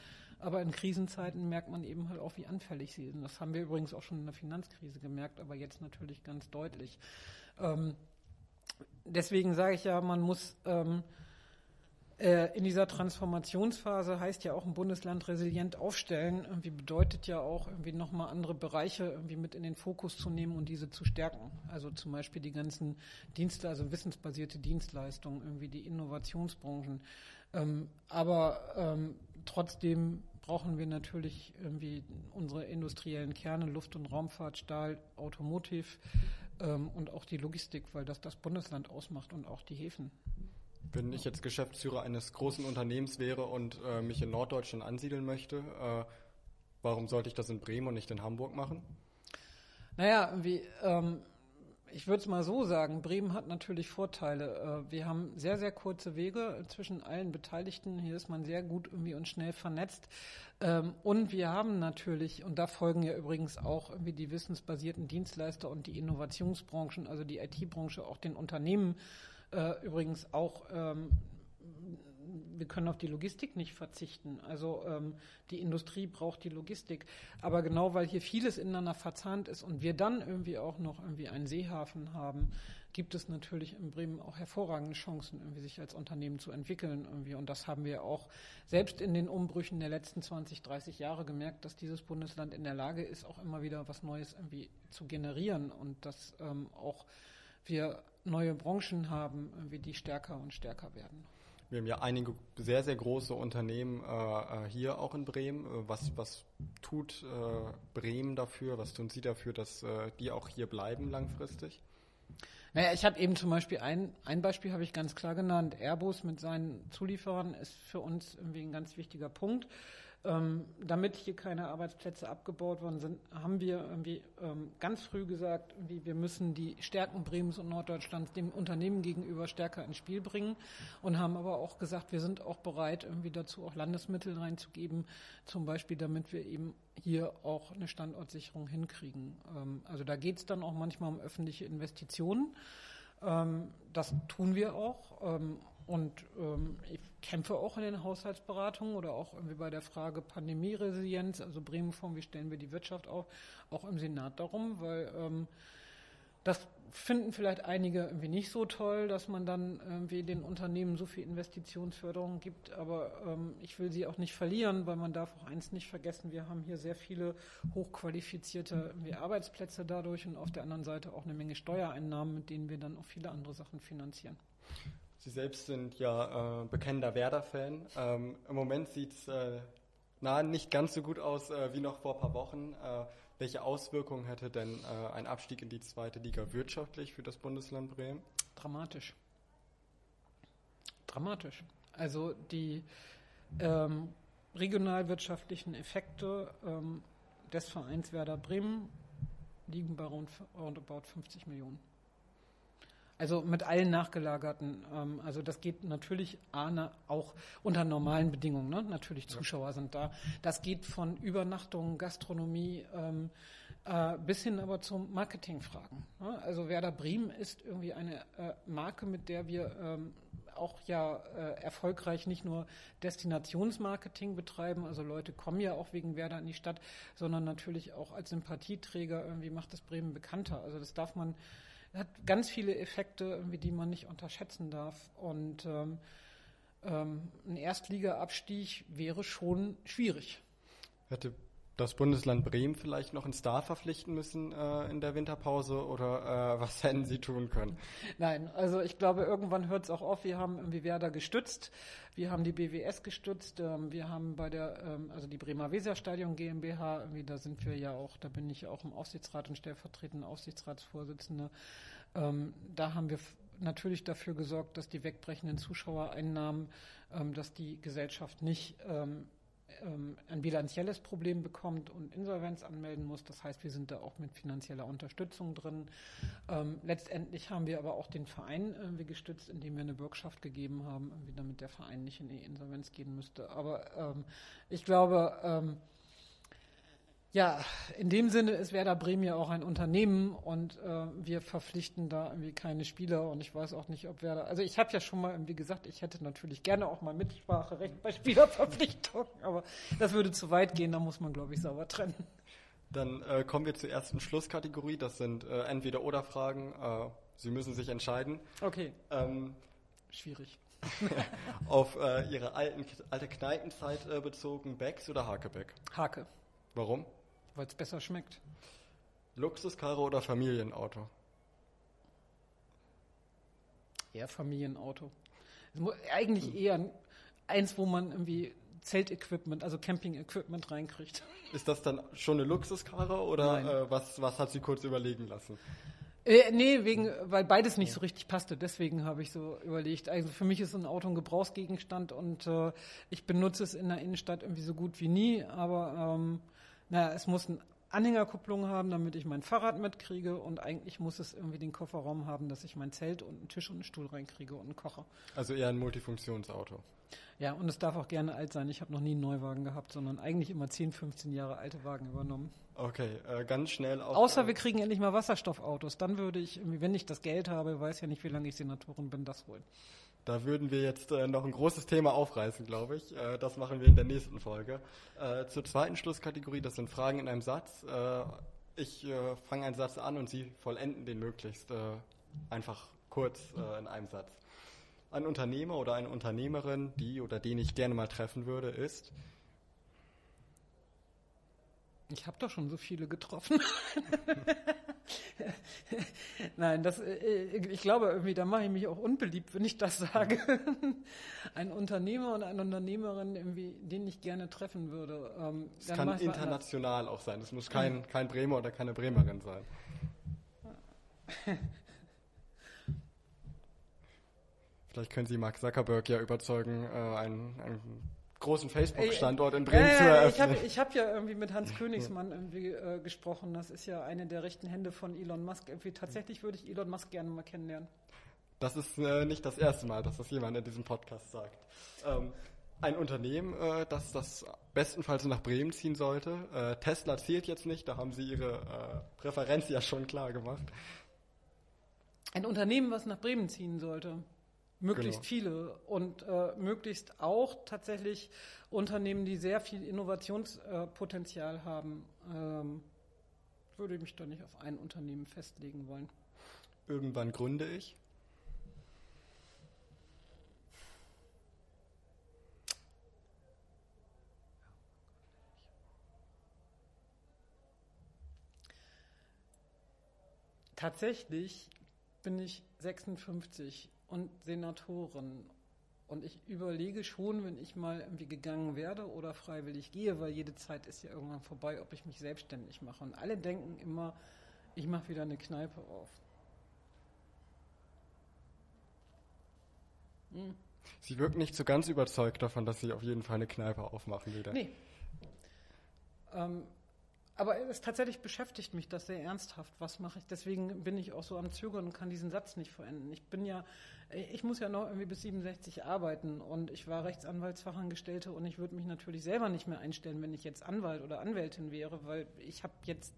Aber in Krisenzeiten merkt man eben halt auch, wie anfällig sie sind. Das haben wir übrigens auch schon in der Finanzkrise gemerkt, aber jetzt natürlich ganz deutlich. Ähm, deswegen sage ich ja, man muss ähm, äh, in dieser Transformationsphase heißt ja auch ein Bundesland resilient aufstellen. Irgendwie bedeutet ja auch irgendwie nochmal andere Bereiche irgendwie mit in den Fokus zu nehmen und diese zu stärken. Also zum Beispiel die ganzen Dienste, also wissensbasierte Dienstleistungen, irgendwie die Innovationsbranchen. Ähm, aber ähm, trotzdem brauchen wir natürlich irgendwie unsere industriellen Kerne, Luft- und Raumfahrt, Stahl, Automotive ähm, und auch die Logistik, weil das das Bundesland ausmacht und auch die Häfen. Wenn ich jetzt Geschäftsführer eines großen Unternehmens wäre und äh, mich in Norddeutschland ansiedeln möchte, äh, warum sollte ich das in Bremen und nicht in Hamburg machen? Naja, wie, ähm, ich würde es mal so sagen, Bremen hat natürlich Vorteile. Äh, wir haben sehr, sehr kurze Wege zwischen allen Beteiligten. Hier ist man sehr gut irgendwie und schnell vernetzt. Ähm, und wir haben natürlich, und da folgen ja übrigens auch irgendwie die wissensbasierten Dienstleister und die Innovationsbranchen, also die IT-Branche, auch den Unternehmen äh, übrigens auch ähm, wir können auf die Logistik nicht verzichten. Also ähm, die Industrie braucht die Logistik. Aber genau weil hier vieles ineinander verzahnt ist und wir dann irgendwie auch noch irgendwie einen Seehafen haben, gibt es natürlich in Bremen auch hervorragende Chancen, irgendwie sich als Unternehmen zu entwickeln. Irgendwie. Und das haben wir auch selbst in den Umbrüchen der letzten 20, 30 Jahre gemerkt, dass dieses Bundesland in der Lage ist, auch immer wieder was Neues irgendwie zu generieren und dass ähm, auch wir neue Branchen haben, irgendwie, die stärker und stärker werden. Wir haben ja einige sehr, sehr große Unternehmen äh, äh hier auch in Bremen. Äh, was, was tut äh, Bremen dafür? Was tun Sie dafür, dass äh, die auch hier bleiben langfristig? Naja, ich habe eben zum Beispiel ein, ein Beispiel habe ich ganz klar genannt. Airbus mit seinen Zulieferern ist für uns irgendwie ein ganz wichtiger Punkt. Ähm, damit hier keine Arbeitsplätze abgebaut worden sind, haben wir irgendwie ähm, ganz früh gesagt, wir müssen die Stärken Bremens und Norddeutschlands dem Unternehmen gegenüber stärker ins Spiel bringen und haben aber auch gesagt, wir sind auch bereit, irgendwie dazu auch Landesmittel reinzugeben, zum Beispiel damit wir eben hier auch eine Standortsicherung hinkriegen. Ähm, also da geht es dann auch manchmal um öffentliche Investitionen. Ähm, das tun wir auch. Ähm, und ähm, ich kämpfe auch in den Haushaltsberatungen oder auch irgendwie bei der Frage Pandemieresilienz, also Bremenform, wie stellen wir die Wirtschaft auf, auch im Senat darum, weil ähm, das finden vielleicht einige irgendwie nicht so toll, dass man dann irgendwie den Unternehmen so viel Investitionsförderung gibt, aber ähm, ich will sie auch nicht verlieren, weil man darf auch eins nicht vergessen, wir haben hier sehr viele hochqualifizierte Arbeitsplätze dadurch und auf der anderen Seite auch eine Menge Steuereinnahmen, mit denen wir dann auch viele andere Sachen finanzieren. Sie selbst sind ja äh, bekennender Werder-Fan. Ähm, Im Moment sieht es äh, nicht ganz so gut aus äh, wie noch vor ein paar Wochen. Äh, welche Auswirkungen hätte denn äh, ein Abstieg in die zweite Liga wirtschaftlich für das Bundesland Bremen? Dramatisch. Dramatisch. Also die ähm, regionalwirtschaftlichen Effekte ähm, des Vereins Werder Bremen liegen bei rund, rund about 50 Millionen. Also mit allen nachgelagerten. Ähm, also das geht natürlich auch unter normalen Bedingungen. Ne? Natürlich Zuschauer sind da. Das geht von Übernachtungen, Gastronomie ähm, äh, bis hin aber zum Marketingfragen. Ne? Also Werder Bremen ist irgendwie eine äh, Marke, mit der wir ähm, auch ja äh, erfolgreich nicht nur Destinationsmarketing betreiben, also Leute kommen ja auch wegen Werder in die Stadt, sondern natürlich auch als Sympathieträger irgendwie macht das Bremen bekannter. Also das darf man hat ganz viele Effekte, die man nicht unterschätzen darf. Und ähm, ähm, ein Erstliga-Abstieg wäre schon schwierig. Hätte das Bundesland Bremen vielleicht noch einen Star verpflichten müssen äh, in der Winterpause oder äh, was hätten Sie tun können? Nein, also ich glaube, irgendwann hört es auch auf. Wir haben irgendwie Werder gestützt, wir haben die BWS gestützt, ähm, wir haben bei der, ähm, also die Bremer Weserstadion GmbH, irgendwie, da sind wir ja auch, da bin ich auch im Aufsichtsrat und stellvertretende Aufsichtsratsvorsitzende. Ähm, da haben wir natürlich dafür gesorgt, dass die wegbrechenden Zuschauereinnahmen, ähm, dass die Gesellschaft nicht ähm, ähm, ein bilanzielles Problem bekommt und Insolvenz anmelden muss. Das heißt, wir sind da auch mit finanzieller Unterstützung drin. Ähm, letztendlich haben wir aber auch den Verein irgendwie gestützt, indem wir eine Bürgschaft gegeben haben, damit der Verein nicht in die Insolvenz gehen müsste. Aber ähm, ich glaube, ähm, ja, in dem Sinne ist Werder Bremen ja auch ein Unternehmen und äh, wir verpflichten da irgendwie keine Spieler und ich weiß auch nicht, ob Werder. Also ich habe ja schon mal irgendwie gesagt, ich hätte natürlich gerne auch mal Mitspracherecht bei Spielerverpflichtungen, aber das würde zu weit gehen, da muss man, glaube ich, sauber trennen. Dann äh, kommen wir zur ersten Schlusskategorie, das sind äh, entweder oder Fragen. Äh, Sie müssen sich entscheiden. Okay. Ähm, Schwierig. auf äh, Ihre alten, alte Kneipenzeit äh, bezogen, Becks oder Hakebeck? Hake. Warum? Weil es besser schmeckt. Luxuskarre oder Familienauto? Eher Familienauto. Eigentlich eher eins, wo man irgendwie Zeltequipment, also Camping-Equipment reinkriegt. Ist das dann schon eine Luxuskarre oder äh, was, was hat sie kurz überlegen lassen? Äh, nee, wegen, weil beides nicht so richtig passte. Deswegen habe ich so überlegt. Also für mich ist ein Auto ein Gebrauchsgegenstand und äh, ich benutze es in der Innenstadt irgendwie so gut wie nie. Aber ähm, naja, es muss eine Anhängerkupplung haben, damit ich mein Fahrrad mitkriege und eigentlich muss es irgendwie den Kofferraum haben, dass ich mein Zelt und einen Tisch und einen Stuhl reinkriege und einen Kocher. Also eher ein Multifunktionsauto. Ja, und es darf auch gerne alt sein. Ich habe noch nie einen Neuwagen gehabt, sondern eigentlich immer 10, 15 Jahre alte Wagen übernommen. Okay, äh, ganz schnell auf. Außer wir kriegen endlich mal Wasserstoffautos. Dann würde ich, wenn ich das Geld habe, weiß ja nicht, wie lange ich Senatorin bin, das holen. Da würden wir jetzt äh, noch ein großes Thema aufreißen, glaube ich. Äh, das machen wir in der nächsten Folge. Äh, zur zweiten Schlusskategorie, das sind Fragen in einem Satz. Äh, ich äh, fange einen Satz an und Sie vollenden den möglichst äh, einfach kurz in einem Satz. Ein Unternehmer oder eine Unternehmerin, die oder den ich gerne mal treffen würde, ist ich habe doch schon so viele getroffen. Nein, das, äh, ich glaube irgendwie, da mache ich mich auch unbeliebt, wenn ich das sage. Ein Unternehmer und eine Unternehmerin, irgendwie, den ich gerne treffen würde. Ähm, es kann international auch sein. Es muss kein, kein Bremer oder keine Bremerin sein. Vielleicht können Sie Mark Zuckerberg ja überzeugen, äh, ein, ein großen Facebook-Standort in Bremen äh, zu eröffnen. Ich habe hab ja irgendwie mit Hans Königsmann irgendwie äh, gesprochen. Das ist ja eine der rechten Hände von Elon Musk. Irgendwie tatsächlich würde ich Elon Musk gerne mal kennenlernen. Das ist äh, nicht das erste Mal, dass das jemand in diesem Podcast sagt. Ähm, ein Unternehmen, äh, das das bestenfalls nach Bremen ziehen sollte. Äh, Tesla zählt jetzt nicht, da haben sie ihre äh, Präferenz ja schon klar gemacht. Ein Unternehmen, was nach Bremen ziehen sollte. Möglichst genau. viele und äh, möglichst auch tatsächlich Unternehmen, die sehr viel Innovationspotenzial haben. Ähm, würde ich mich doch nicht auf ein Unternehmen festlegen wollen. Irgendwann gründe ich. Tatsächlich bin ich 56 und Senatorin. Und ich überlege schon, wenn ich mal irgendwie gegangen werde oder freiwillig gehe, weil jede Zeit ist ja irgendwann vorbei, ob ich mich selbstständig mache. Und alle denken immer, ich mache wieder eine Kneipe auf. Hm. Sie wirken nicht so ganz überzeugt davon, dass Sie auf jeden Fall eine Kneipe aufmachen wieder. Nee. Ähm, aber es tatsächlich beschäftigt mich das sehr ernsthaft. Was mache ich? Deswegen bin ich auch so am Zögern und kann diesen Satz nicht vollenden. Ich bin ja, ich muss ja noch irgendwie bis 67 arbeiten und ich war Rechtsanwaltsfachangestellte und ich würde mich natürlich selber nicht mehr einstellen, wenn ich jetzt Anwalt oder Anwältin wäre, weil ich habe jetzt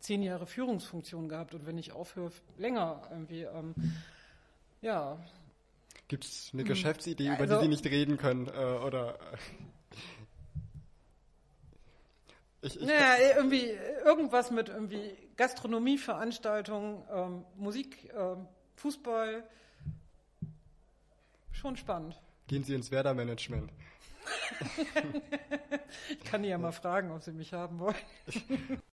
zehn Jahre Führungsfunktion gehabt und wenn ich aufhöre, länger irgendwie, ähm, ja. Gibt es eine hm. Geschäftsidee, also, über die Sie nicht reden können äh, oder? Ich, ich naja, irgendwie irgendwas mit irgendwie Gastronomieveranstaltungen, ähm, Musik, ähm, Fußball. Schon spannend. Gehen Sie ins Werder-Management. ich kann die ja mal fragen, ob Sie mich haben wollen.